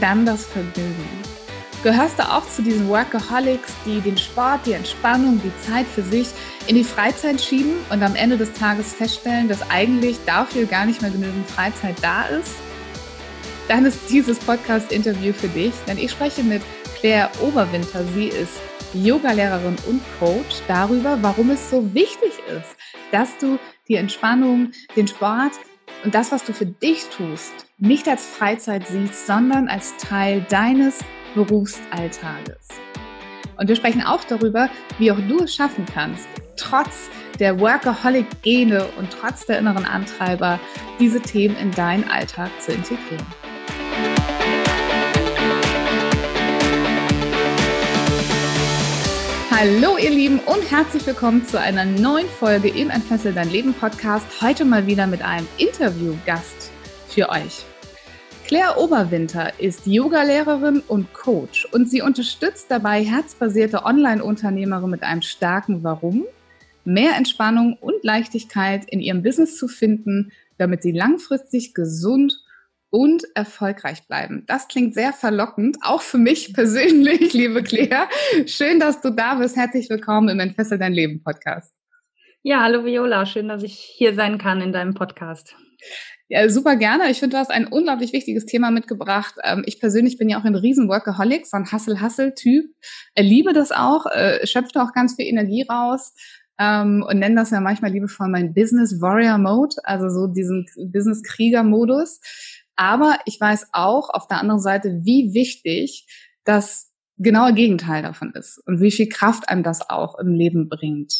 dann das Vergnügen. Gehörst du auch zu diesen Workaholics, die den Sport, die Entspannung, die Zeit für sich in die Freizeit schieben und am Ende des Tages feststellen, dass eigentlich dafür gar nicht mehr genügend Freizeit da ist? Dann ist dieses Podcast-Interview für dich, denn ich spreche mit Claire Oberwinter. Sie ist Yogalehrerin und Coach darüber, warum es so wichtig ist, dass du die Entspannung, den Sport und das, was du für dich tust, nicht als Freizeit siehst, sondern als Teil deines Berufsalltages. Und wir sprechen auch darüber, wie auch du es schaffen kannst, trotz der Workaholic-Gene und trotz der inneren Antreiber, diese Themen in deinen Alltag zu integrieren. Hallo ihr Lieben und herzlich willkommen zu einer neuen Folge im Entfessel dein Leben Podcast. Heute mal wieder mit einem Interviewgast für euch. Claire Oberwinter ist Yogalehrerin und Coach und sie unterstützt dabei herzbasierte Online-Unternehmerinnen mit einem starken Warum, mehr Entspannung und Leichtigkeit in ihrem Business zu finden, damit sie langfristig gesund und erfolgreich bleiben. Das klingt sehr verlockend, auch für mich persönlich, liebe Claire. Schön, dass du da bist. Herzlich willkommen im Entfessel dein Leben Podcast. Ja, hallo Viola, schön, dass ich hier sein kann in deinem Podcast. Ja, super gerne. Ich finde, du hast ein unglaublich wichtiges Thema mitgebracht. Ähm, ich persönlich bin ja auch ein riesen Workaholic, so ein Hustle-Hustle-Typ. Liebe das auch, äh, schöpfe auch ganz viel Energie raus ähm, und nenne das ja manchmal liebevoll mein Business Warrior Mode, also so diesen Business Krieger Modus. Aber ich weiß auch auf der anderen Seite, wie wichtig das genaue Gegenteil davon ist und wie viel Kraft einem das auch im Leben bringt.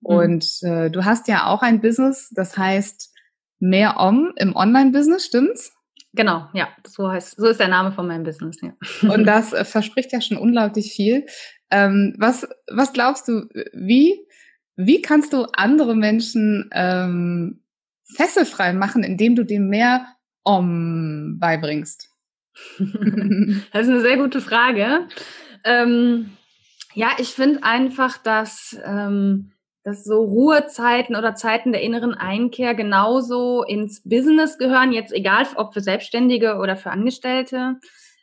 Mhm. Und äh, du hast ja auch ein Business, das heißt mehr Om im Online-Business, stimmt's? Genau, ja, so heißt, so ist der Name von meinem Business, ja. Und das äh, verspricht ja schon unglaublich viel. Ähm, was, was glaubst du, wie, wie kannst du andere Menschen ähm, fesselfrei machen, indem du dem mehr Om beibringst? das ist eine sehr gute Frage. Ähm, ja, ich finde einfach, dass, ähm, dass so Ruhezeiten oder Zeiten der inneren Einkehr genauso ins Business gehören, jetzt egal ob für Selbstständige oder für Angestellte,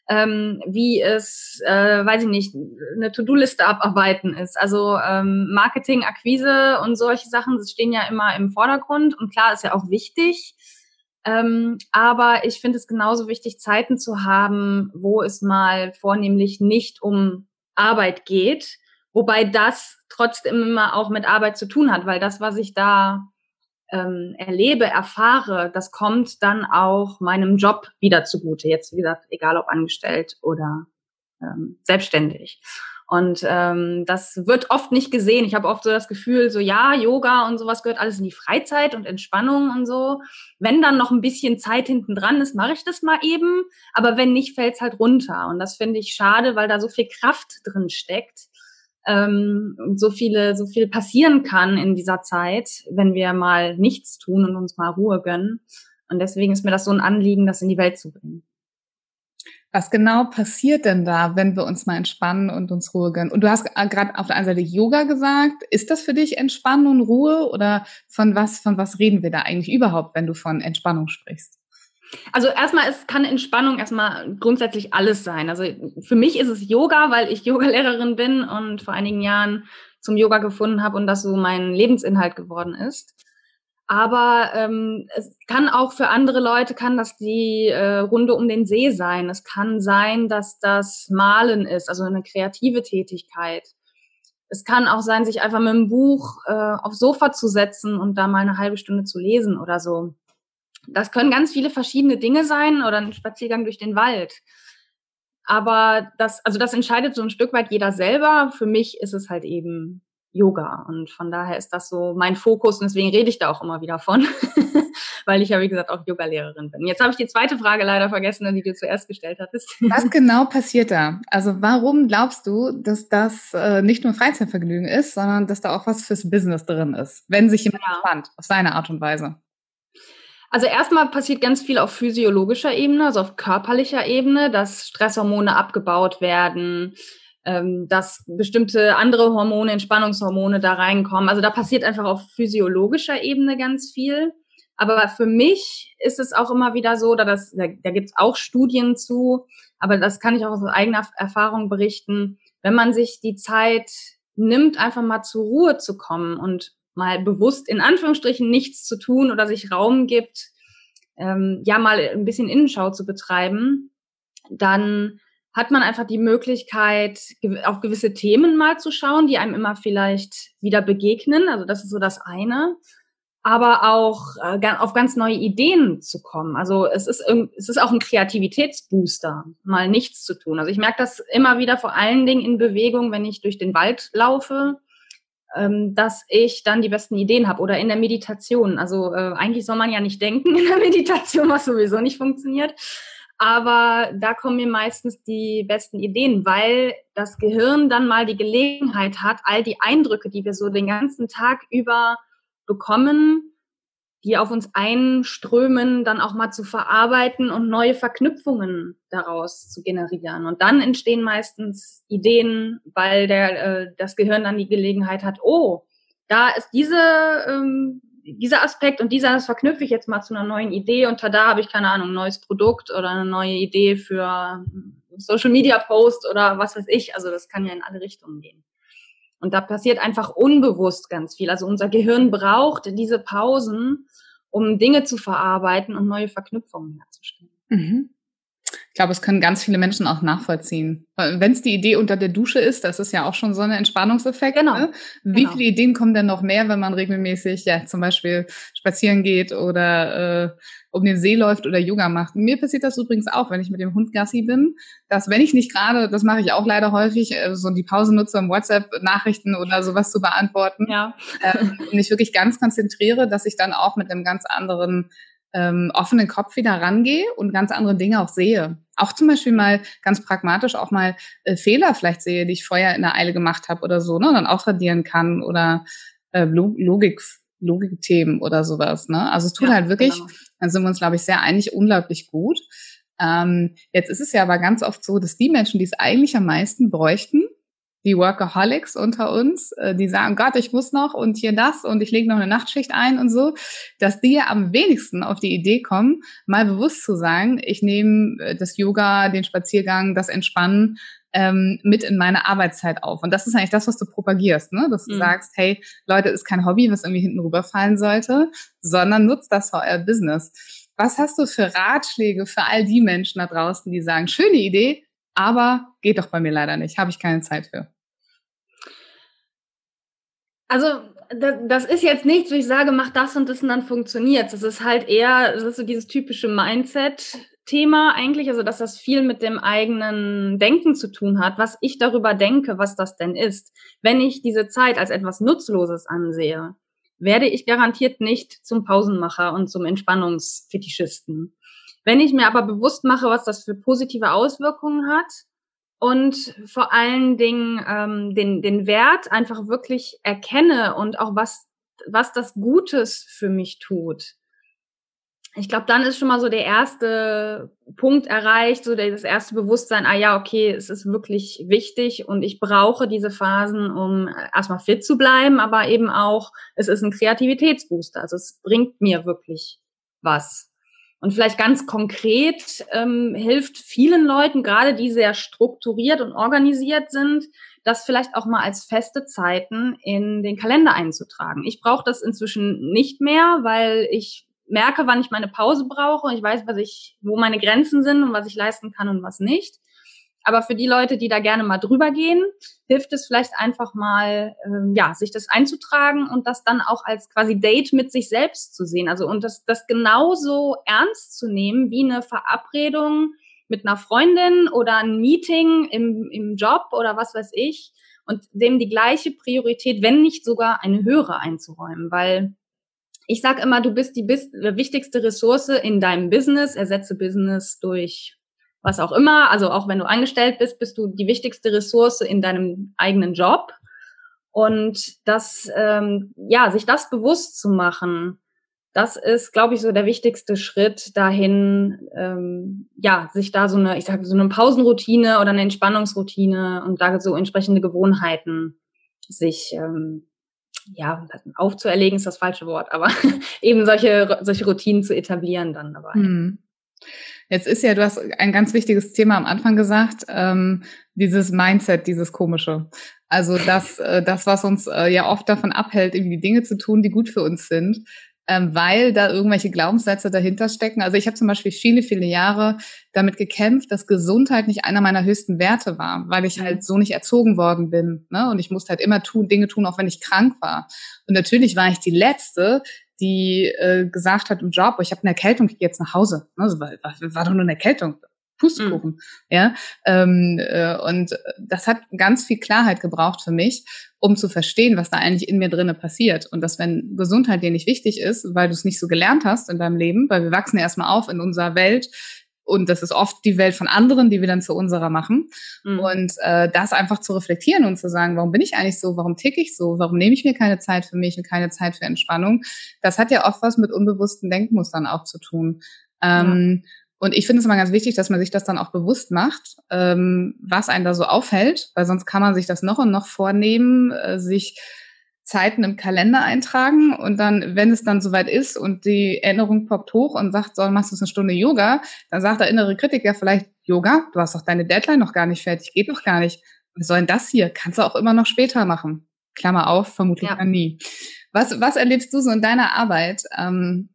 ähm, wie es, äh, weiß ich nicht, eine To-Do-Liste abarbeiten ist. Also ähm, Marketing, Akquise und solche Sachen das stehen ja immer im Vordergrund und klar ist ja auch wichtig. Ähm, aber ich finde es genauso wichtig, Zeiten zu haben, wo es mal vornehmlich nicht um Arbeit geht, wobei das trotzdem immer auch mit Arbeit zu tun hat, weil das, was ich da ähm, erlebe, erfahre, das kommt dann auch meinem Job wieder zugute. Jetzt, wie gesagt, egal ob angestellt oder ähm, selbstständig. Und ähm, das wird oft nicht gesehen. Ich habe oft so das Gefühl, so ja, Yoga und sowas gehört alles in die Freizeit und Entspannung und so. Wenn dann noch ein bisschen Zeit hinten dran ist, mache ich das mal eben. Aber wenn nicht, fällt's halt runter. Und das finde ich schade, weil da so viel Kraft drin steckt. Ähm, so viele, so viel passieren kann in dieser Zeit, wenn wir mal nichts tun und uns mal Ruhe gönnen. Und deswegen ist mir das so ein Anliegen, das in die Welt zu bringen. Was genau passiert denn da, wenn wir uns mal entspannen und uns Ruhe gönnen? Und du hast gerade auf der einen Seite Yoga gesagt. Ist das für dich Entspannung und Ruhe oder von was, von was reden wir da eigentlich überhaupt, wenn du von Entspannung sprichst? Also erstmal es kann Entspannung erstmal grundsätzlich alles sein. Also für mich ist es Yoga, weil ich Yogalehrerin bin und vor einigen Jahren zum Yoga gefunden habe und das so mein Lebensinhalt geworden ist. Aber ähm, es kann auch für andere Leute, kann das die äh, Runde um den See sein. Es kann sein, dass das Malen ist, also eine kreative Tätigkeit. Es kann auch sein, sich einfach mit einem Buch äh, aufs Sofa zu setzen und da mal eine halbe Stunde zu lesen oder so. Das können ganz viele verschiedene Dinge sein oder ein Spaziergang durch den Wald. Aber das, also das entscheidet so ein Stück weit jeder selber. Für mich ist es halt eben Yoga. Und von daher ist das so mein Fokus und deswegen rede ich da auch immer wieder von, weil ich ja, wie gesagt, auch Yoga-Lehrerin bin. Jetzt habe ich die zweite Frage leider vergessen, die du zuerst gestellt hattest. Was genau passiert da? Also warum glaubst du, dass das äh, nicht nur Freizeitvergnügen ist, sondern dass da auch was fürs Business drin ist, wenn sich jemand ja. entspannt, auf seine Art und Weise? Also erstmal passiert ganz viel auf physiologischer Ebene, also auf körperlicher Ebene, dass Stresshormone abgebaut werden, ähm, dass bestimmte andere Hormone, Entspannungshormone da reinkommen. Also da passiert einfach auf physiologischer Ebene ganz viel. Aber für mich ist es auch immer wieder so, da, das, da, da gibt es auch Studien zu, aber das kann ich auch aus eigener Erfahrung berichten, wenn man sich die Zeit nimmt, einfach mal zur Ruhe zu kommen und mal bewusst in Anführungsstrichen nichts zu tun oder sich Raum gibt, ähm, ja mal ein bisschen Innenschau zu betreiben, dann hat man einfach die Möglichkeit, auf gewisse Themen mal zu schauen, die einem immer vielleicht wieder begegnen. Also das ist so das eine. Aber auch äh, auf ganz neue Ideen zu kommen. Also es ist, es ist auch ein Kreativitätsbooster, mal nichts zu tun. Also ich merke das immer wieder vor allen Dingen in Bewegung, wenn ich durch den Wald laufe ähm, dass ich dann die besten Ideen habe oder in der Meditation. Also äh, eigentlich soll man ja nicht denken in der Meditation, was sowieso nicht funktioniert. Aber da kommen mir meistens die besten Ideen, weil das Gehirn dann mal die Gelegenheit hat, all die Eindrücke, die wir so den ganzen Tag über bekommen, die auf uns einströmen, dann auch mal zu verarbeiten und neue Verknüpfungen daraus zu generieren. Und dann entstehen meistens Ideen, weil der, äh, das Gehirn dann die Gelegenheit hat, oh, da ist diese, ähm, dieser Aspekt und dieser, das verknüpfe ich jetzt mal zu einer neuen Idee und da habe ich keine Ahnung, ein neues Produkt oder eine neue Idee für Social Media Post oder was weiß ich. Also das kann ja in alle Richtungen gehen. Und da passiert einfach unbewusst ganz viel. Also unser Gehirn braucht diese Pausen, um Dinge zu verarbeiten und neue Verknüpfungen herzustellen. Mhm. Ich glaube, es können ganz viele Menschen auch nachvollziehen. Wenn es die Idee unter der Dusche ist, das ist ja auch schon so ein Entspannungseffekt. Genau. Ne? Wie genau. viele Ideen kommen denn noch mehr, wenn man regelmäßig ja zum Beispiel spazieren geht oder äh, um den See läuft oder Yoga macht? Mir passiert das übrigens auch, wenn ich mit dem Hund Gassi bin, dass wenn ich nicht gerade, das mache ich auch leider häufig, äh, so die Pause nutze, um WhatsApp-Nachrichten oder sowas zu beantworten, ja. ähm, und mich wirklich ganz konzentriere, dass ich dann auch mit einem ganz anderen ähm, offenen Kopf wieder rangehe und ganz andere Dinge auch sehe. Auch zum Beispiel mal ganz pragmatisch auch mal äh, Fehler vielleicht sehe, die ich vorher in der Eile gemacht habe oder so, ne, und dann ausradieren kann oder äh, Logik, Logikthemen oder sowas. Ne? Also es tut ja, halt wirklich, genau. dann sind wir uns, glaube ich, sehr einig, unglaublich gut. Ähm, jetzt ist es ja aber ganz oft so, dass die Menschen, die es eigentlich am meisten bräuchten, die Workaholics unter uns, äh, die sagen, Gott, ich muss noch und hier das und ich lege noch eine Nachtschicht ein und so, dass die ja am wenigsten auf die Idee kommen, mal bewusst zu sagen, ich nehme äh, das Yoga, den Spaziergang, das Entspannen ähm, mit in meine Arbeitszeit auf. Und das ist eigentlich das, was du propagierst, ne? dass du mhm. sagst, hey, Leute, ist kein Hobby, was irgendwie hinten rüberfallen sollte, sondern nutzt das für euer Business. Was hast du für Ratschläge für all die Menschen da draußen, die sagen, schöne Idee, aber geht doch bei mir leider nicht, habe ich keine Zeit für. Also das ist jetzt nichts, wo ich sage, mach das und das und dann funktioniert. Das ist halt eher, das ist so dieses typische Mindset-Thema eigentlich, also dass das viel mit dem eigenen Denken zu tun hat, was ich darüber denke, was das denn ist. Wenn ich diese Zeit als etwas Nutzloses ansehe, werde ich garantiert nicht zum Pausenmacher und zum Entspannungsfetischisten. Wenn ich mir aber bewusst mache, was das für positive Auswirkungen hat und vor allen Dingen ähm, den, den Wert einfach wirklich erkenne und auch was, was das Gutes für mich tut. Ich glaube, dann ist schon mal so der erste Punkt erreicht, so das erste Bewusstsein, ah ja, okay, es ist wirklich wichtig und ich brauche diese Phasen, um erstmal fit zu bleiben, aber eben auch, es ist ein Kreativitätsbooster. Also es bringt mir wirklich was. Und vielleicht ganz konkret ähm, hilft vielen Leuten, gerade die sehr strukturiert und organisiert sind, das vielleicht auch mal als feste Zeiten in den Kalender einzutragen. Ich brauche das inzwischen nicht mehr, weil ich merke, wann ich meine Pause brauche. Ich weiß, was ich, wo meine Grenzen sind und was ich leisten kann und was nicht. Aber für die Leute, die da gerne mal drüber gehen, hilft es vielleicht einfach mal, ähm, ja, sich das einzutragen und das dann auch als quasi Date mit sich selbst zu sehen. Also und das, das genauso ernst zu nehmen wie eine Verabredung mit einer Freundin oder ein Meeting im, im Job oder was weiß ich und dem die gleiche Priorität, wenn nicht sogar eine höhere einzuräumen, weil ich sage immer, du bist die wichtigste Ressource in deinem Business. Ersetze Business durch was auch immer. Also auch wenn du angestellt bist, bist du die wichtigste Ressource in deinem eigenen Job. Und das, ähm, ja, sich das bewusst zu machen, das ist, glaube ich, so der wichtigste Schritt dahin, ähm, ja, sich da so eine, ich sage so eine Pausenroutine oder eine Entspannungsroutine und da so entsprechende Gewohnheiten sich ähm, ja aufzuerlegen ist das falsche Wort, aber eben solche solche Routinen zu etablieren dann dabei. Hm. Jetzt ist ja, du hast ein ganz wichtiges Thema am Anfang gesagt, ähm, dieses Mindset, dieses komische. Also das, äh, das, was uns äh, ja oft davon abhält, irgendwie Dinge zu tun, die gut für uns sind ähm, weil da irgendwelche Glaubenssätze dahinter stecken. Also ich habe zum Beispiel viele, viele Jahre damit gekämpft, dass Gesundheit nicht einer meiner höchsten Werte war, weil ich halt so nicht erzogen worden bin. Ne? Und ich musste halt immer tun, Dinge tun, auch wenn ich krank war. Und natürlich war ich die Letzte, die äh, gesagt hat im Job, ich habe eine Erkältung, ich gehe jetzt nach Hause. Also, war, war, war doch nur eine Erkältung. Pustekuchen. Mhm. Ja, ähm, äh, und das hat ganz viel Klarheit gebraucht für mich, um zu verstehen, was da eigentlich in mir drinne passiert. Und dass wenn Gesundheit dir nicht wichtig ist, weil du es nicht so gelernt hast in deinem Leben, weil wir wachsen ja erstmal auf in unserer Welt, und das ist oft die Welt von anderen, die wir dann zu unserer machen. Mhm. Und äh, das einfach zu reflektieren und zu sagen, warum bin ich eigentlich so, warum ticke ich so, warum nehme ich mir keine Zeit für mich und keine Zeit für Entspannung, das hat ja oft was mit unbewussten Denkmustern auch zu tun. Ähm, ja. Und ich finde es immer ganz wichtig, dass man sich das dann auch bewusst macht, ähm, was einen da so aufhält, weil sonst kann man sich das noch und noch vornehmen, äh, sich Zeiten im Kalender eintragen und dann, wenn es dann soweit ist und die Erinnerung poppt hoch und sagt, so, machst du eine Stunde Yoga, dann sagt der innere Kritiker vielleicht, Yoga, du hast doch deine Deadline noch gar nicht fertig, geht noch gar nicht. Was soll denn das hier? Kannst du auch immer noch später machen. Klammer auf, vermutlich ja. nie. Was, was erlebst du so in deiner Arbeit? Ähm,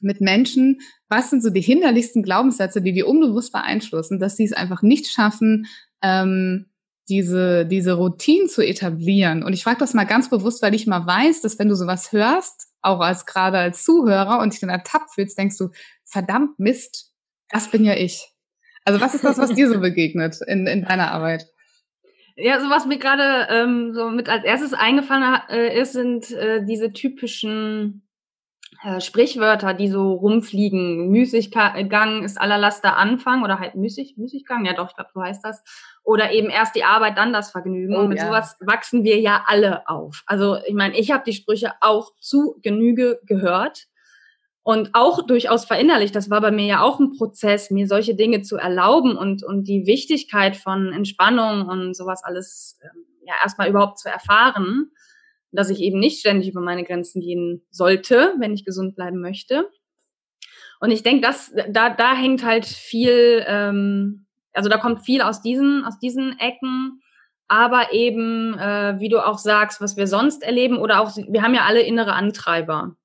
mit Menschen, was sind so die hinderlichsten Glaubenssätze, die die unbewusst beeinflussen, dass sie es einfach nicht schaffen, ähm, diese, diese Routine zu etablieren. Und ich frage das mal ganz bewusst, weil ich mal weiß, dass wenn du sowas hörst, auch als gerade als Zuhörer und dich dann ertappt fühlst, denkst du, verdammt Mist, das bin ja ich. Also was ist das, was dir so begegnet in, in deiner Arbeit? Ja, so was mir gerade ähm, so mit als erstes eingefallen äh, ist, sind äh, diese typischen äh, Sprichwörter, die so rumfliegen. Müßiggang ist aller Laster Anfang oder halt Müßig, Müßiggang, ja doch, ich glaube, so heißt das. Oder eben erst die Arbeit, dann das Vergnügen. Oh, und mit ja. sowas wachsen wir ja alle auf. Also ich meine, ich habe die Sprüche auch zu Genüge gehört und auch durchaus verinnerlicht. Das war bei mir ja auch ein Prozess, mir solche Dinge zu erlauben und, und die Wichtigkeit von Entspannung und sowas alles ähm, ja erstmal überhaupt zu erfahren dass ich eben nicht ständig über meine Grenzen gehen sollte, wenn ich gesund bleiben möchte. Und ich denke, dass da, da hängt halt viel, ähm, also da kommt viel aus diesen, aus diesen Ecken, aber eben, äh, wie du auch sagst, was wir sonst erleben oder auch, wir haben ja alle innere Antreiber.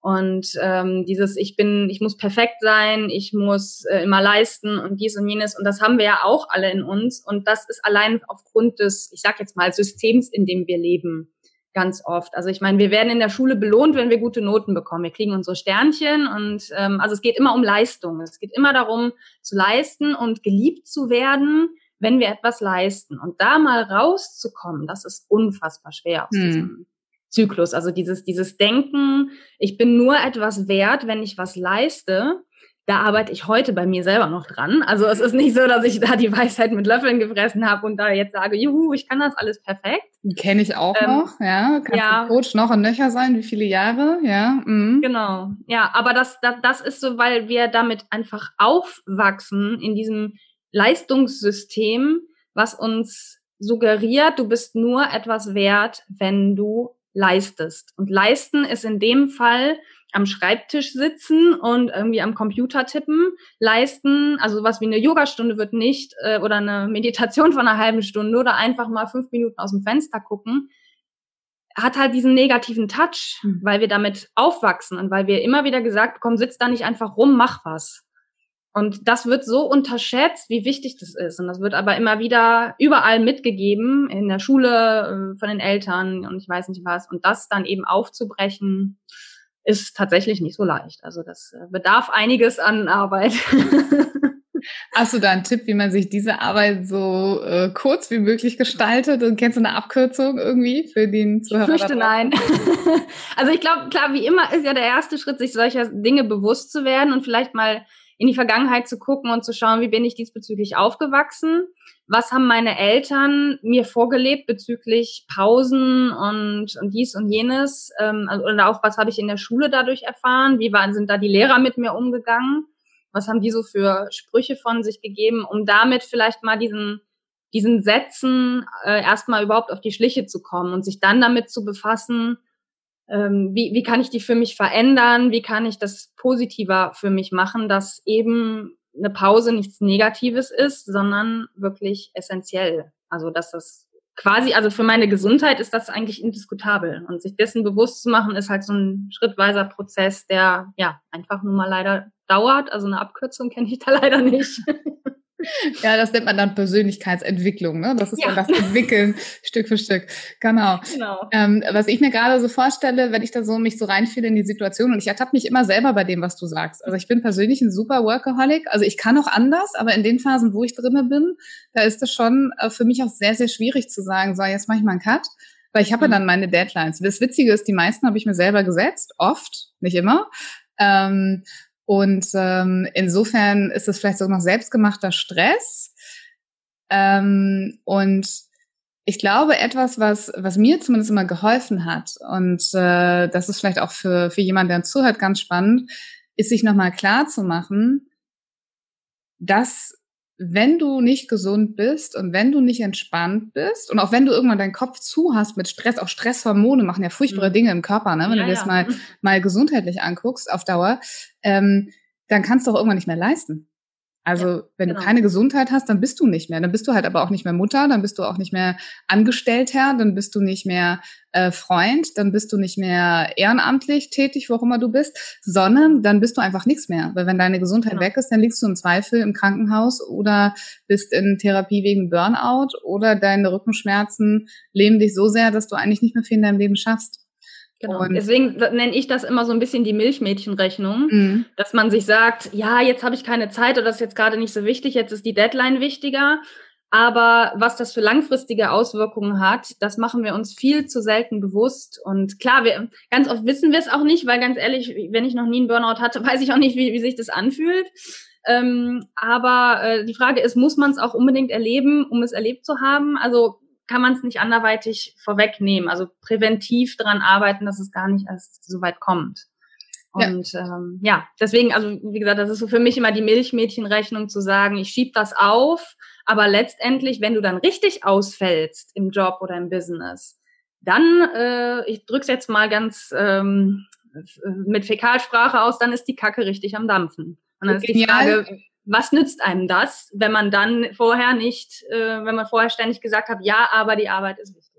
Und ähm, dieses, ich bin, ich muss perfekt sein, ich muss äh, immer leisten und dies und jenes. Und das haben wir ja auch alle in uns. Und das ist allein aufgrund des, ich sag jetzt mal, Systems, in dem wir leben ganz oft. Also ich meine, wir werden in der Schule belohnt, wenn wir gute Noten bekommen. Wir kriegen unsere Sternchen und ähm, also es geht immer um Leistung. Es geht immer darum, zu leisten und geliebt zu werden, wenn wir etwas leisten. Und da mal rauszukommen, das ist unfassbar schwer aus hm. diesem Zyklus. Also dieses, dieses Denken, ich bin nur etwas wert, wenn ich was leiste da arbeite ich heute bei mir selber noch dran. Also es ist nicht so, dass ich da die Weisheit mit Löffeln gefressen habe und da jetzt sage, juhu, ich kann das alles perfekt. Kenne ich auch ähm, noch, ja. Kannst ja. Coach noch und nöcher sein, wie viele Jahre, ja. Mhm. Genau, ja, aber das, das, das ist so, weil wir damit einfach aufwachsen in diesem Leistungssystem, was uns suggeriert, du bist nur etwas wert, wenn du leistest. Und leisten ist in dem Fall am Schreibtisch sitzen und irgendwie am Computer tippen, leisten, also sowas wie eine Yogastunde wird nicht äh, oder eine Meditation von einer halben Stunde oder einfach mal fünf Minuten aus dem Fenster gucken, hat halt diesen negativen Touch, mhm. weil wir damit aufwachsen und weil wir immer wieder gesagt bekommen, sitz da nicht einfach rum, mach was. Und das wird so unterschätzt, wie wichtig das ist. Und das wird aber immer wieder überall mitgegeben, in der Schule, äh, von den Eltern und ich weiß nicht was. Und das dann eben aufzubrechen, ist tatsächlich nicht so leicht. Also das äh, bedarf einiges an Arbeit. Hast du da einen Tipp, wie man sich diese Arbeit so äh, kurz wie möglich gestaltet? Und kennst du eine Abkürzung irgendwie für den Zuhörer? Ich fürchte nein. also ich glaube, klar, wie immer ist ja der erste Schritt, sich solcher Dinge bewusst zu werden und vielleicht mal in die Vergangenheit zu gucken und zu schauen, wie bin ich diesbezüglich aufgewachsen? Was haben meine Eltern mir vorgelebt bezüglich Pausen und, und dies und jenes? Ähm, oder auch, was habe ich in der Schule dadurch erfahren? Wie waren, sind da die Lehrer mit mir umgegangen? Was haben die so für Sprüche von sich gegeben, um damit vielleicht mal diesen, diesen Sätzen äh, erstmal überhaupt auf die Schliche zu kommen und sich dann damit zu befassen, ähm, wie, wie kann ich die für mich verändern, wie kann ich das positiver für mich machen, dass eben eine Pause nichts Negatives ist, sondern wirklich essentiell. Also dass das quasi, also für meine Gesundheit ist das eigentlich indiskutabel. Und sich dessen bewusst zu machen, ist halt so ein schrittweiser Prozess, der ja einfach nur mal leider dauert. Also eine Abkürzung kenne ich da leider nicht. Ja, das nennt man dann Persönlichkeitsentwicklung. Ne? Das ist ja. dann das Entwickeln Stück für Stück. Genau. genau. Ähm, was ich mir gerade so vorstelle, wenn ich da so mich so reinfühle in die Situation und ich ertappe mich immer selber bei dem, was du sagst. Also ich bin persönlich ein super Workaholic. Also ich kann auch anders, aber in den Phasen, wo ich drinne bin, da ist es schon äh, für mich auch sehr, sehr schwierig zu sagen, so jetzt mache ich mal einen Cut. Weil ich habe mhm. ja dann meine Deadlines. Das Witzige ist, die meisten habe ich mir selber gesetzt, oft, nicht immer. Ähm, und ähm, insofern ist es vielleicht so noch selbstgemachter Stress. Ähm, und ich glaube, etwas, was, was mir zumindest immer geholfen hat, und äh, das ist vielleicht auch für, für jemanden, der zuhört, ganz spannend, ist sich nochmal klar zu machen, dass wenn du nicht gesund bist und wenn du nicht entspannt bist und auch wenn du irgendwann deinen Kopf zu hast mit Stress, auch Stresshormone machen ja furchtbare mhm. Dinge im Körper, ne? wenn ja, du das ja. mal, mal gesundheitlich anguckst auf Dauer, ähm, dann kannst du auch irgendwann nicht mehr leisten. Also ja, wenn genau. du keine Gesundheit hast, dann bist du nicht mehr. Dann bist du halt aber auch nicht mehr Mutter, dann bist du auch nicht mehr Angestellter, dann bist du nicht mehr äh, Freund, dann bist du nicht mehr ehrenamtlich tätig, wo auch immer du bist, sondern dann bist du einfach nichts mehr. Weil wenn deine Gesundheit genau. weg ist, dann liegst du im Zweifel im Krankenhaus oder bist in Therapie wegen Burnout oder deine Rückenschmerzen leben dich so sehr, dass du eigentlich nicht mehr viel in deinem Leben schaffst. Genau. Und Deswegen nenne ich das immer so ein bisschen die Milchmädchenrechnung, mhm. dass man sich sagt, ja, jetzt habe ich keine Zeit oder das ist jetzt gerade nicht so wichtig, jetzt ist die Deadline wichtiger. Aber was das für langfristige Auswirkungen hat, das machen wir uns viel zu selten bewusst. Und klar, wir, ganz oft wissen wir es auch nicht, weil ganz ehrlich, wenn ich noch nie einen Burnout hatte, weiß ich auch nicht, wie, wie sich das anfühlt. Ähm, aber äh, die Frage ist, muss man es auch unbedingt erleben, um es erlebt zu haben? Also kann man es nicht anderweitig vorwegnehmen. Also präventiv daran arbeiten, dass es gar nicht erst so weit kommt. Und ja. Ähm, ja, deswegen, also wie gesagt, das ist so für mich immer die Milchmädchenrechnung zu sagen, ich schieb das auf, aber letztendlich, wenn du dann richtig ausfällst im Job oder im Business, dann, äh, ich drück's jetzt mal ganz ähm, mit Fäkalsprache aus, dann ist die Kacke richtig am Dampfen. Und dann ist die Frage, was nützt einem das, wenn man dann vorher nicht, äh, wenn man vorher ständig gesagt hat, ja, aber die Arbeit ist wichtig.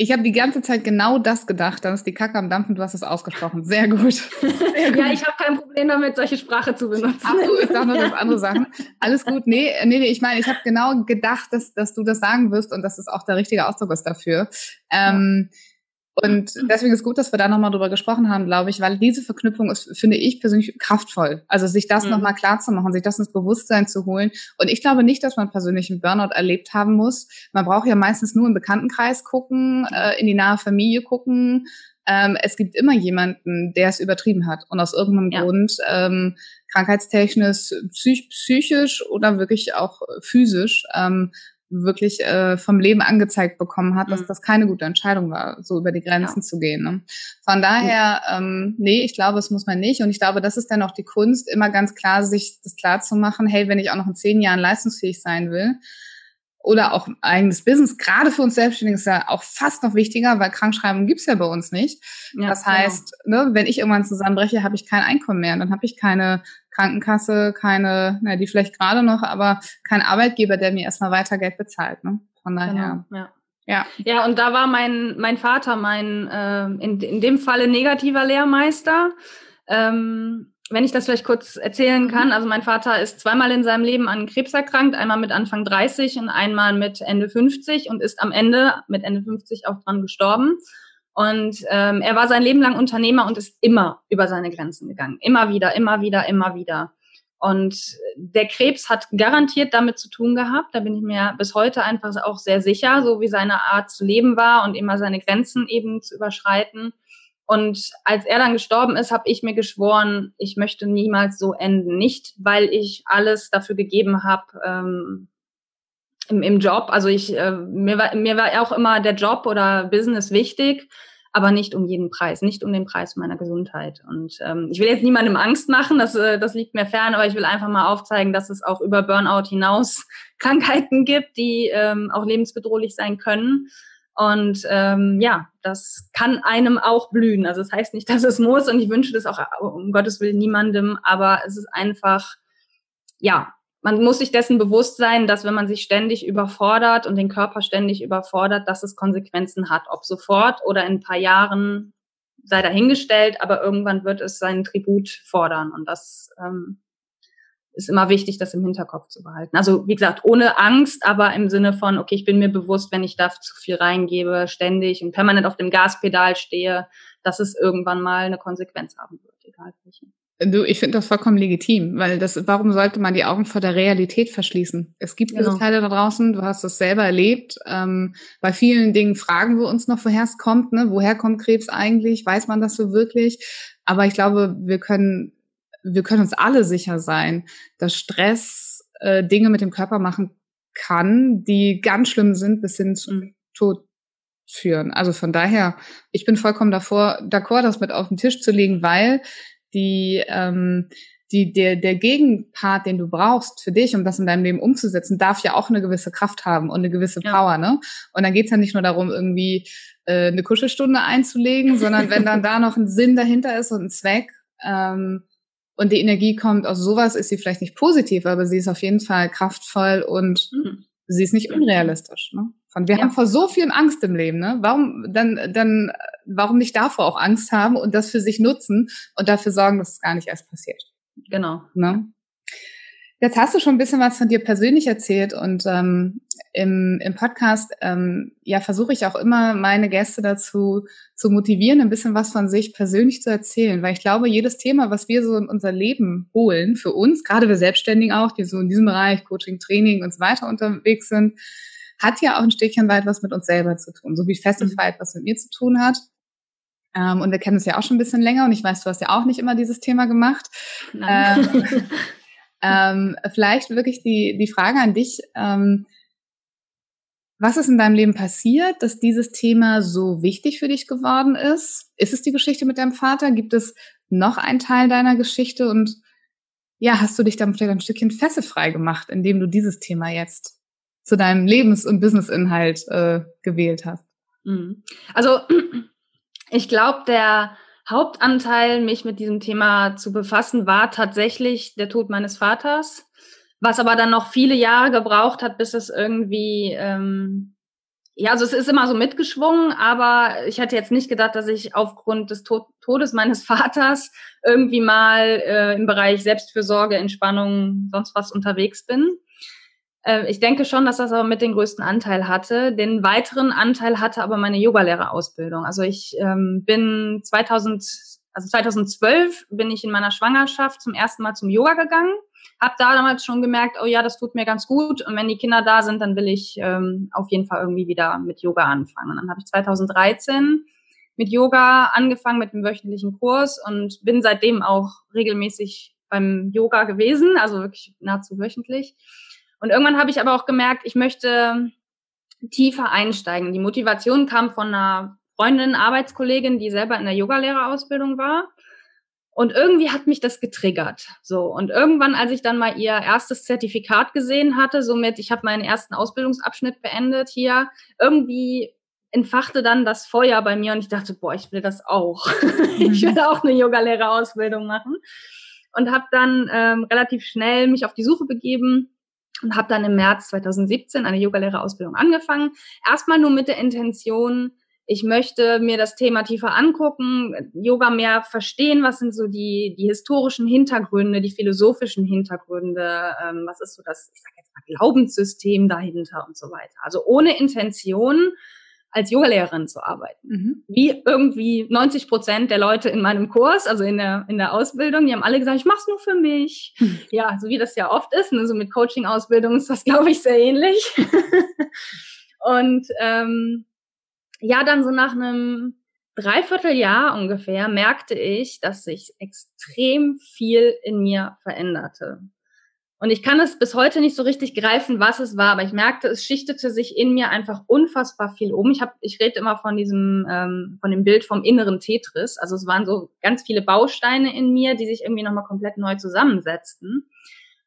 Ich habe die ganze Zeit genau das gedacht, dann ist die Kacke am Dampfen, du hast es ausgesprochen. Sehr gut. Sehr gut. ja, ich habe kein Problem damit, solche Sprache zu benutzen. Ach so, ich sage nur das andere Sachen. Alles gut. Nee, nee, nee ich meine, ich habe genau gedacht, dass, dass du das sagen wirst und dass es auch der richtige Ausdruck ist dafür. Ähm, ja und deswegen ist gut, dass wir da nochmal drüber gesprochen haben, glaube ich, weil diese Verknüpfung ist, finde ich persönlich kraftvoll. Also sich das mhm. nochmal klar zu machen, sich das ins Bewusstsein zu holen. Und ich glaube nicht, dass man persönlich einen Burnout erlebt haben muss. Man braucht ja meistens nur im Bekanntenkreis gucken, äh, in die nahe Familie gucken. Ähm, es gibt immer jemanden, der es übertrieben hat und aus irgendeinem ja. Grund ähm, krankheitstechnisch, psych psychisch oder wirklich auch physisch ähm, wirklich äh, vom Leben angezeigt bekommen hat, dass mhm. das keine gute Entscheidung war, so über die Grenzen ja. zu gehen. Ne? Von daher, ähm, nee, ich glaube, es muss man nicht. Und ich glaube, das ist dann auch die Kunst, immer ganz klar, sich das klar zu machen, hey, wenn ich auch noch in zehn Jahren leistungsfähig sein will, oder auch eigenes Business, gerade für uns Selbstständige ist ja auch fast noch wichtiger, weil Krankschreibung gibt's ja bei uns nicht. Ja, das heißt, genau. ne, wenn ich irgendwann zusammenbreche, habe ich kein Einkommen mehr. Dann habe ich keine Krankenkasse, keine, na, die vielleicht gerade noch, aber kein Arbeitgeber, der mir erstmal weiter Geld bezahlt. Ne? Von daher. Genau, ja. Ja. ja, und da war mein, mein Vater mein, äh, in, in dem Falle negativer Lehrmeister. Ähm, wenn ich das vielleicht kurz erzählen mhm. kann, also mein Vater ist zweimal in seinem Leben an Krebs erkrankt, einmal mit Anfang 30 und einmal mit Ende 50 und ist am Ende mit Ende 50 auch dran gestorben. Und ähm, er war sein Leben lang Unternehmer und ist immer über seine Grenzen gegangen. Immer wieder, immer wieder, immer wieder. Und der Krebs hat garantiert damit zu tun gehabt. Da bin ich mir bis heute einfach auch sehr sicher, so wie seine Art zu leben war und immer seine Grenzen eben zu überschreiten. Und als er dann gestorben ist, habe ich mir geschworen, ich möchte niemals so enden. Nicht, weil ich alles dafür gegeben habe ähm, im, im Job. Also ich äh, mir war mir war auch immer der Job oder Business wichtig aber nicht um jeden Preis, nicht um den Preis meiner Gesundheit. Und ähm, ich will jetzt niemandem Angst machen, das, äh, das liegt mir fern, aber ich will einfach mal aufzeigen, dass es auch über Burnout hinaus Krankheiten gibt, die ähm, auch lebensbedrohlich sein können. Und ähm, ja, das kann einem auch blühen. Also das heißt nicht, dass es muss und ich wünsche das auch um Gottes Willen niemandem, aber es ist einfach, ja, man muss sich dessen bewusst sein, dass wenn man sich ständig überfordert und den Körper ständig überfordert, dass es Konsequenzen hat. Ob sofort oder in ein paar Jahren sei dahingestellt, aber irgendwann wird es seinen Tribut fordern. Und das ähm, ist immer wichtig, das im Hinterkopf zu behalten. Also wie gesagt, ohne Angst, aber im Sinne von, okay, ich bin mir bewusst, wenn ich da zu viel reingebe, ständig und permanent auf dem Gaspedal stehe, dass es irgendwann mal eine Konsequenz haben wird, egal welche. Du, ich finde das vollkommen legitim, weil das, warum sollte man die Augen vor der Realität verschließen? Es gibt genau. diese Teile da draußen, du hast das selber erlebt. Ähm, bei vielen Dingen fragen wir uns noch, woher es kommt, ne? Woher kommt Krebs eigentlich? Weiß man das so wirklich? Aber ich glaube, wir können, wir können uns alle sicher sein, dass Stress äh, Dinge mit dem Körper machen kann, die ganz schlimm sind, bis hin zum mhm. Tod führen. Also von daher, ich bin vollkommen davor, d'accord, das mit auf den Tisch zu legen, weil die, ähm, die, der, der Gegenpart, den du brauchst für dich, um das in deinem Leben umzusetzen, darf ja auch eine gewisse Kraft haben und eine gewisse Power, ja. ne? Und dann geht's ja nicht nur darum, irgendwie äh, eine Kuschelstunde einzulegen, sondern wenn dann da noch ein Sinn dahinter ist und ein Zweck, ähm, und die Energie kommt aus sowas, ist sie vielleicht nicht positiv, aber sie ist auf jeden Fall kraftvoll und mhm. sie ist nicht unrealistisch. Ne? Und wir ja. haben vor so viel Angst im Leben, ne? Warum dann, dann, warum nicht davor auch Angst haben und das für sich nutzen und dafür sorgen, dass es gar nicht erst passiert? Genau. Ne? Jetzt hast du schon ein bisschen was von dir persönlich erzählt und ähm, im, im Podcast ähm, ja versuche ich auch immer meine Gäste dazu zu motivieren, ein bisschen was von sich persönlich zu erzählen, weil ich glaube, jedes Thema, was wir so in unser Leben holen, für uns, gerade wir Selbstständigen auch, die so in diesem Bereich Coaching, Training und so weiter unterwegs sind, hat ja auch ein Stückchen weit was mit uns selber zu tun, so wie Festified mhm. was mit mir zu tun hat. Ähm, und wir kennen es ja auch schon ein bisschen länger und ich weiß, du hast ja auch nicht immer dieses Thema gemacht. Ähm, ähm, vielleicht wirklich die, die Frage an dich. Ähm, was ist in deinem Leben passiert, dass dieses Thema so wichtig für dich geworden ist? Ist es die Geschichte mit deinem Vater? Gibt es noch einen Teil deiner Geschichte? Und ja, hast du dich dann vielleicht ein Stückchen fesselfrei gemacht, indem du dieses Thema jetzt zu deinem Lebens- und Businessinhalt äh, gewählt hast? Mhm. Also ich glaube, der Hauptanteil, mich mit diesem Thema zu befassen, war tatsächlich der Tod meines Vaters, was aber dann noch viele Jahre gebraucht hat, bis es irgendwie, ähm, ja, also es ist immer so mitgeschwungen, aber ich hätte jetzt nicht gedacht, dass ich aufgrund des Tod Todes meines Vaters irgendwie mal äh, im Bereich Selbstfürsorge, Entspannung, sonst was unterwegs bin. Ähm, ich denke schon, dass das aber mit den größten Anteil hatte. Den weiteren Anteil hatte aber meine Yogalehrerausbildung. Also ich ähm, bin 2000, also 2012 bin ich in meiner Schwangerschaft zum ersten Mal zum Yoga gegangen. Hab da damals schon gemerkt, oh ja, das tut mir ganz gut. Und wenn die Kinder da sind, dann will ich ähm, auf jeden Fall irgendwie wieder mit Yoga anfangen. Und dann habe ich 2013 mit Yoga angefangen mit dem wöchentlichen Kurs und bin seitdem auch regelmäßig beim Yoga gewesen, also wirklich nahezu wöchentlich. Und irgendwann habe ich aber auch gemerkt, ich möchte tiefer einsteigen. Die Motivation kam von einer Freundin, Arbeitskollegin, die selber in der Yogalehrerausbildung war. Und irgendwie hat mich das getriggert. So. Und irgendwann, als ich dann mal ihr erstes Zertifikat gesehen hatte, somit, ich habe meinen ersten Ausbildungsabschnitt beendet hier, irgendwie entfachte dann das Feuer bei mir und ich dachte, boah, ich will das auch. ich will auch eine Yogalehrerausbildung machen. Und habe dann ähm, relativ schnell mich auf die Suche begeben und habe dann im März 2017 eine Yogalehrerausbildung angefangen. Erstmal nur mit der Intention, ich möchte mir das Thema tiefer angucken, Yoga mehr verstehen, was sind so die, die historischen Hintergründe, die philosophischen Hintergründe, ähm, was ist so das, ich sag jetzt mal, Glaubenssystem dahinter und so weiter. Also ohne Intention, als Yogalehrerin zu arbeiten. Mhm. Wie irgendwie 90 Prozent der Leute in meinem Kurs, also in der, in der Ausbildung, die haben alle gesagt, ich mach's nur für mich. Mhm. Ja, so wie das ja oft ist. Ne? So mit Coaching-Ausbildung ist das, glaube ich, sehr ähnlich. und ähm, ja, dann so nach einem Dreivierteljahr ungefähr merkte ich, dass sich extrem viel in mir veränderte. Und ich kann es bis heute nicht so richtig greifen, was es war, aber ich merkte, es schichtete sich in mir einfach unfassbar viel um. Ich habe, ich rede immer von diesem, ähm, von dem Bild vom inneren Tetris. Also es waren so ganz viele Bausteine in mir, die sich irgendwie nochmal komplett neu zusammensetzten.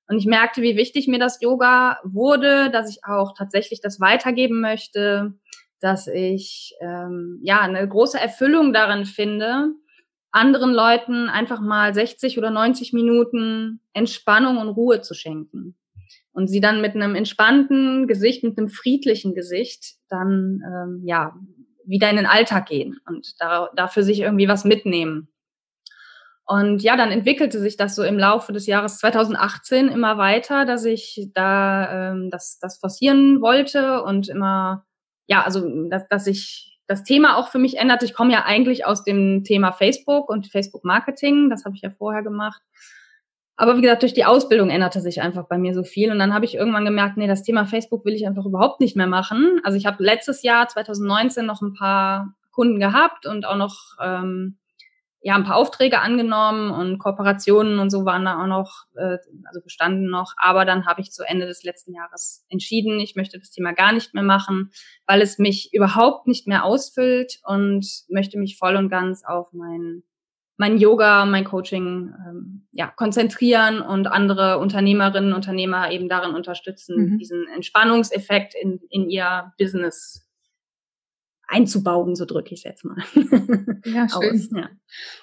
Und ich merkte, wie wichtig mir das Yoga wurde, dass ich auch tatsächlich das weitergeben möchte, dass ich ähm, ja eine große Erfüllung darin finde, anderen Leuten einfach mal 60 oder 90 Minuten Entspannung und Ruhe zu schenken. Und sie dann mit einem entspannten Gesicht, mit einem friedlichen Gesicht dann ähm, ja wieder in den Alltag gehen und da, dafür sich irgendwie was mitnehmen. Und ja, dann entwickelte sich das so im Laufe des Jahres 2018 immer weiter, dass ich da ähm, das, das forcieren wollte und immer, ja, also dass, dass ich das Thema auch für mich ändert. Ich komme ja eigentlich aus dem Thema Facebook und Facebook Marketing. Das habe ich ja vorher gemacht. Aber wie gesagt, durch die Ausbildung änderte sich einfach bei mir so viel. Und dann habe ich irgendwann gemerkt, nee, das Thema Facebook will ich einfach überhaupt nicht mehr machen. Also ich habe letztes Jahr, 2019, noch ein paar Kunden gehabt und auch noch ähm, ja ein paar Aufträge angenommen und Kooperationen und so waren da auch noch, äh, also bestanden noch. Aber dann habe ich zu Ende des letzten Jahres entschieden, ich möchte das Thema gar nicht mehr machen, weil es mich überhaupt nicht mehr ausfüllt und möchte mich voll und ganz auf mein mein Yoga, mein Coaching ähm, ja, konzentrieren und andere Unternehmerinnen und Unternehmer eben darin unterstützen, mhm. diesen Entspannungseffekt in, in ihr Business einzubauen, so drücke ich es jetzt mal. Ja, schön. Ja.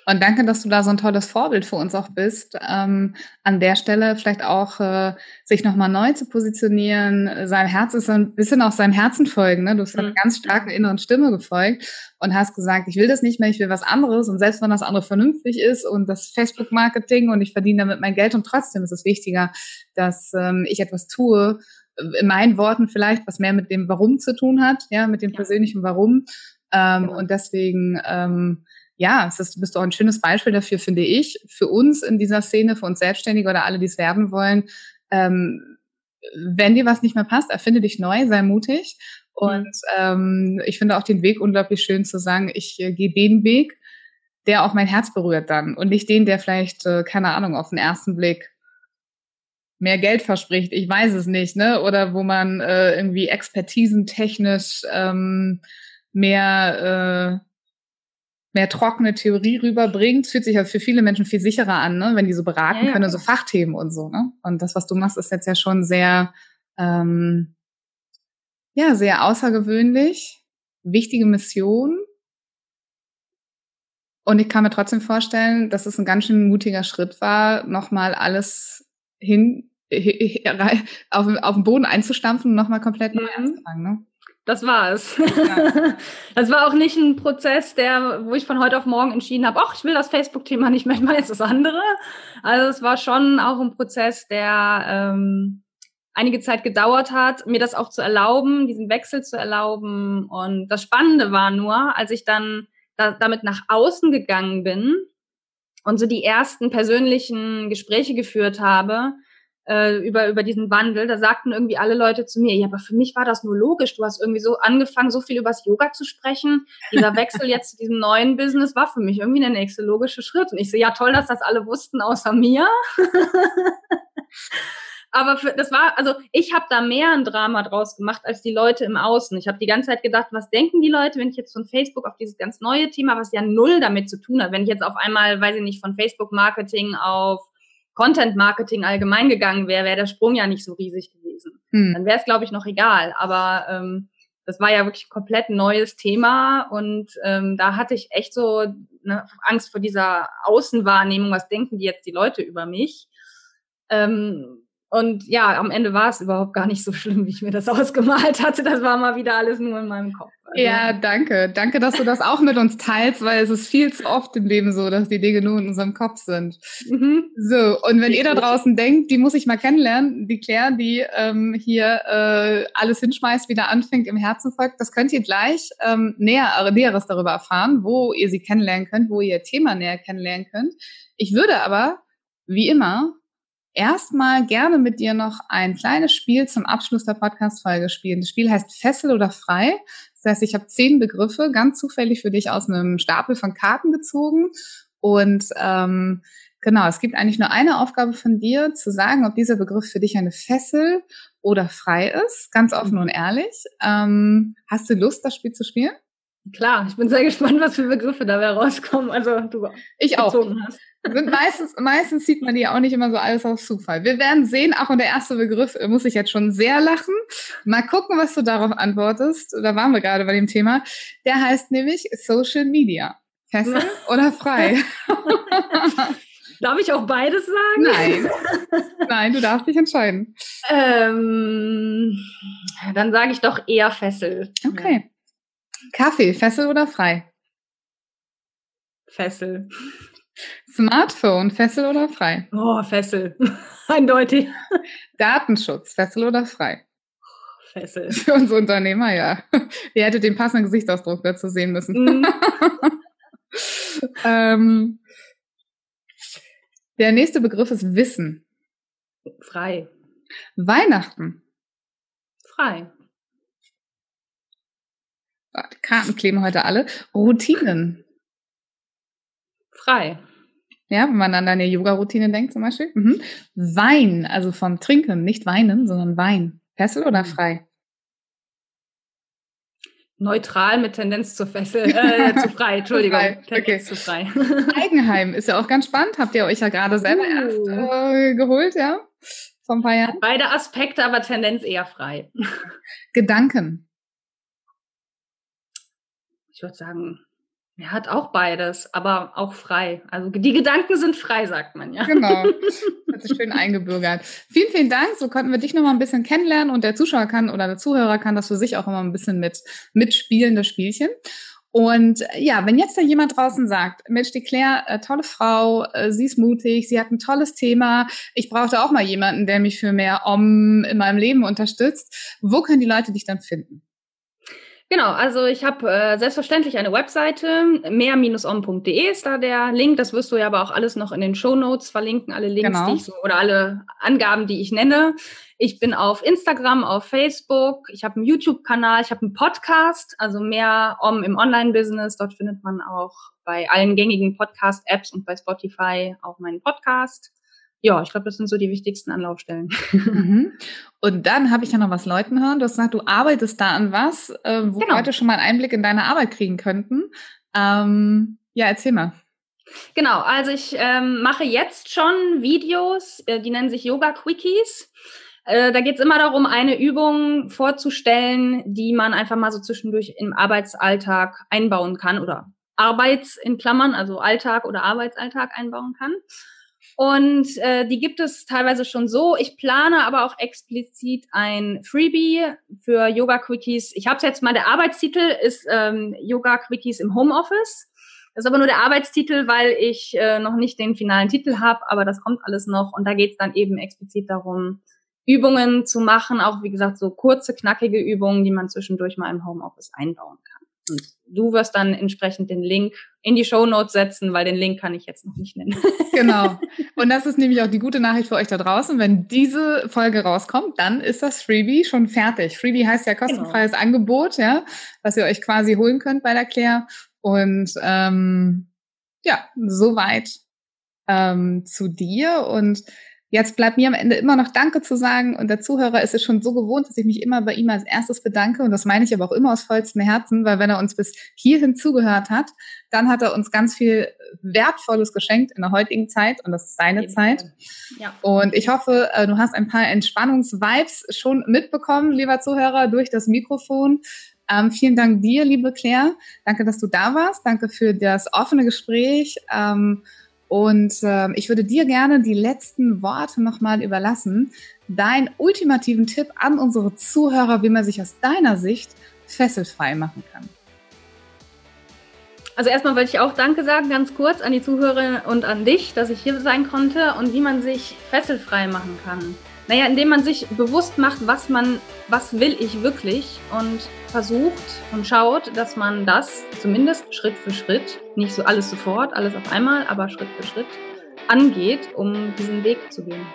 Und danke, dass du da so ein tolles Vorbild für uns auch bist. Ähm, an der Stelle vielleicht auch äh, sich nochmal neu zu positionieren. Sein Herz ist ein bisschen auch seinem Herzen folgen. Ne? Du hast mhm. einer ganz starken inneren Stimme gefolgt und hast gesagt, ich will das nicht mehr, ich will was anderes. Und selbst wenn das andere vernünftig ist und das Facebook-Marketing und ich verdiene damit mein Geld und trotzdem ist es wichtiger, dass ähm, ich etwas tue, in meinen Worten vielleicht, was mehr mit dem Warum zu tun hat, ja, mit dem persönlichen Warum. Ähm, genau. Und deswegen, ähm, ja, es ist, bist du auch ein schönes Beispiel dafür, finde ich, für uns in dieser Szene, für uns Selbstständige oder alle, die es werden wollen. Ähm, wenn dir was nicht mehr passt, erfinde dich neu, sei mutig. Und ähm, ich finde auch den Weg unglaublich schön zu sagen, ich äh, gehe den Weg, der auch mein Herz berührt dann und nicht den, der vielleicht, äh, keine Ahnung, auf den ersten Blick mehr Geld verspricht, ich weiß es nicht, ne? Oder wo man äh, irgendwie expertisentechnisch ähm, mehr äh, mehr trockene Theorie rüberbringt, fühlt sich ja für viele Menschen viel sicherer an, ne? wenn die so beraten ja, ja. können, so Fachthemen und so. Ne? Und das, was du machst, ist jetzt ja schon sehr, ähm, ja, sehr außergewöhnlich, wichtige Mission. Und ich kann mir trotzdem vorstellen, dass es ein ganz schön mutiger Schritt war, nochmal alles hin auf, auf den Boden einzustampfen und nochmal komplett neu mhm. anzufangen. Ne? Das war es. Ja. das war auch nicht ein Prozess, der, wo ich von heute auf morgen entschieden habe, ach, ich will das Facebook-Thema nicht mehr, ich mache jetzt das andere. Also es war schon auch ein Prozess, der ähm, einige Zeit gedauert hat, mir das auch zu erlauben, diesen Wechsel zu erlauben. Und das Spannende war nur, als ich dann da, damit nach außen gegangen bin, und so die ersten persönlichen Gespräche geführt habe äh, über, über diesen Wandel, da sagten irgendwie alle Leute zu mir, ja, aber für mich war das nur logisch. Du hast irgendwie so angefangen, so viel über das Yoga zu sprechen. Dieser Wechsel jetzt zu diesem neuen Business war für mich irgendwie der nächste logische Schritt. Und ich so, ja, toll, dass das alle wussten, außer mir. Aber für, das war, also ich habe da mehr ein Drama draus gemacht als die Leute im Außen. Ich habe die ganze Zeit gedacht, was denken die Leute, wenn ich jetzt von Facebook auf dieses ganz neue Thema, was ja null damit zu tun hat, wenn ich jetzt auf einmal, weiß ich nicht, von Facebook-Marketing auf Content-Marketing allgemein gegangen wäre, wäre der Sprung ja nicht so riesig gewesen. Hm. Dann wäre es, glaube ich, noch egal. Aber ähm, das war ja wirklich ein komplett neues Thema und ähm, da hatte ich echt so ne, Angst vor dieser Außenwahrnehmung, was denken die jetzt die Leute über mich. Ähm, und ja, am Ende war es überhaupt gar nicht so schlimm, wie ich mir das ausgemalt hatte. Das war mal wieder alles nur in meinem Kopf. Also. Ja, danke. Danke, dass du das auch mit uns teilst, weil es ist viel zu oft im Leben so, dass die Dinge nur in unserem Kopf sind. Mhm. So, und wenn ihr da draußen denkt, die muss ich mal kennenlernen, die Claire, die ähm, hier äh, alles hinschmeißt, wieder anfängt, im Herzen folgt, das könnt ihr gleich ähm, näher, äh, Näheres darüber erfahren, wo ihr sie kennenlernen könnt, wo ihr ihr Thema näher kennenlernen könnt. Ich würde aber, wie immer, erstmal gerne mit dir noch ein kleines Spiel zum Abschluss der Podcast-Folge spielen. Das Spiel heißt Fessel oder Frei. Das heißt, ich habe zehn Begriffe ganz zufällig für dich aus einem Stapel von Karten gezogen. Und ähm, genau, es gibt eigentlich nur eine Aufgabe von dir, zu sagen, ob dieser Begriff für dich eine Fessel oder frei ist. Ganz offen und ehrlich. Ähm, hast du Lust, das Spiel zu spielen? Klar, ich bin sehr gespannt, was für Begriffe dabei rauskommen. Also du ich auch. Hast. Sind meistens, meistens sieht man die auch nicht immer so alles auf Zufall. Wir werden sehen, auch und der erste Begriff äh, muss ich jetzt schon sehr lachen. Mal gucken, was du darauf antwortest. Da waren wir gerade bei dem Thema. Der heißt nämlich Social Media. Fessel oder frei? Darf ich auch beides sagen? Nein. Nein, du darfst dich entscheiden. Ähm, dann sage ich doch eher Fessel. Okay. Kaffee, Fessel oder frei? Fessel. Smartphone, Fessel oder frei? Oh, Fessel. Eindeutig. Datenschutz, Fessel oder frei? Fessel. Für unsere Unternehmer, ja. Ihr hättet den passenden Gesichtsausdruck dazu sehen müssen. Mm. ähm, der nächste Begriff ist Wissen. Frei. Weihnachten. Frei. Die Karten kleben heute alle. Routinen. Frei. Ja, wenn man an deine Yoga-Routine denkt zum Beispiel. Mhm. Wein, also vom Trinken, nicht weinen, sondern Wein. Fessel oder mhm. frei? Neutral mit Tendenz zu Fessel, äh, zu frei, Entschuldigung. Frei. Tendenz okay. zu frei. Eigenheim ist ja auch ganz spannend. Habt ihr euch ja gerade selber uh. erst äh, geholt, ja? Vor ein paar Jahren. Beide Aspekte, aber Tendenz eher frei. Gedanken. Ich würde sagen, er hat auch beides, aber auch frei. Also die Gedanken sind frei, sagt man ja. Genau. Hat sich schön eingebürgert. Vielen, vielen Dank. So konnten wir dich noch mal ein bisschen kennenlernen und der Zuschauer kann oder der Zuhörer kann das für sich auch immer ein bisschen mit mitspielen, das Spielchen. Und ja, wenn jetzt da jemand draußen sagt, Mensch, die Claire, äh, tolle Frau, äh, sie ist mutig, sie hat ein tolles Thema, ich brauchte auch mal jemanden, der mich für mehr Om in meinem Leben unterstützt, wo können die Leute dich dann finden? Genau, also ich habe äh, selbstverständlich eine Webseite, mehr-om.de ist da der Link. Das wirst du ja aber auch alles noch in den Show Notes verlinken, alle Links, genau. die ich so oder alle Angaben, die ich nenne. Ich bin auf Instagram, auf Facebook, ich habe einen YouTube-Kanal, ich habe einen Podcast, also mehr Om im Online-Business. Dort findet man auch bei allen gängigen Podcast-Apps und bei Spotify auch meinen Podcast ja, ich glaube, das sind so die wichtigsten Anlaufstellen. Mhm. Und dann habe ich ja noch was Leuten hören. Du hast gesagt, du arbeitest da an was, äh, wo genau. Leute schon mal einen Einblick in deine Arbeit kriegen könnten. Ähm, ja, erzähl mal. Genau, also ich ähm, mache jetzt schon Videos, äh, die nennen sich Yoga Quickies. Äh, da geht es immer darum, eine Übung vorzustellen, die man einfach mal so zwischendurch im Arbeitsalltag einbauen kann oder Arbeits in Klammern, also Alltag oder Arbeitsalltag einbauen kann. Und äh, die gibt es teilweise schon so. Ich plane aber auch explizit ein Freebie für Yoga Quickies. Ich habe es jetzt mal, der Arbeitstitel ist ähm, Yoga Quickies im Homeoffice. Das ist aber nur der Arbeitstitel, weil ich äh, noch nicht den finalen Titel habe, aber das kommt alles noch. Und da geht es dann eben explizit darum, Übungen zu machen, auch wie gesagt so kurze, knackige Übungen, die man zwischendurch mal im Homeoffice einbauen kann. Und du wirst dann entsprechend den Link in die Show Notes setzen, weil den Link kann ich jetzt noch nicht nennen. Genau. Und das ist nämlich auch die gute Nachricht für euch da draußen. Wenn diese Folge rauskommt, dann ist das Freebie schon fertig. Freebie heißt ja kostenfreies genau. Angebot, ja, was ihr euch quasi holen könnt bei der Claire. Und ähm, ja, soweit ähm, zu dir. Und Jetzt bleibt mir am Ende immer noch Danke zu sagen und der Zuhörer ist es schon so gewohnt, dass ich mich immer bei ihm als erstes bedanke und das meine ich aber auch immer aus vollstem Herzen, weil wenn er uns bis hierhin zugehört hat, dann hat er uns ganz viel Wertvolles geschenkt in der heutigen Zeit und das ist seine Zeit. Ja. Und ich hoffe, äh, du hast ein paar Entspannungsvibes schon mitbekommen, lieber Zuhörer, durch das Mikrofon. Ähm, vielen Dank dir, liebe Claire. Danke, dass du da warst. Danke für das offene Gespräch. Ähm, und äh, ich würde dir gerne die letzten Worte nochmal überlassen. Deinen ultimativen Tipp an unsere Zuhörer, wie man sich aus deiner Sicht fesselfrei machen kann. Also erstmal wollte ich auch Danke sagen, ganz kurz an die Zuhörer und an dich, dass ich hier sein konnte und wie man sich fesselfrei machen kann. Naja, indem man sich bewusst macht, was man, was will ich wirklich und versucht und schaut, dass man das zumindest Schritt für Schritt, nicht so alles sofort, alles auf einmal, aber Schritt für Schritt angeht, um diesen Weg zu gehen.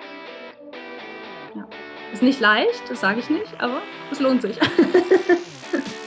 Ja. Ist nicht leicht, das sage ich nicht, aber es lohnt sich.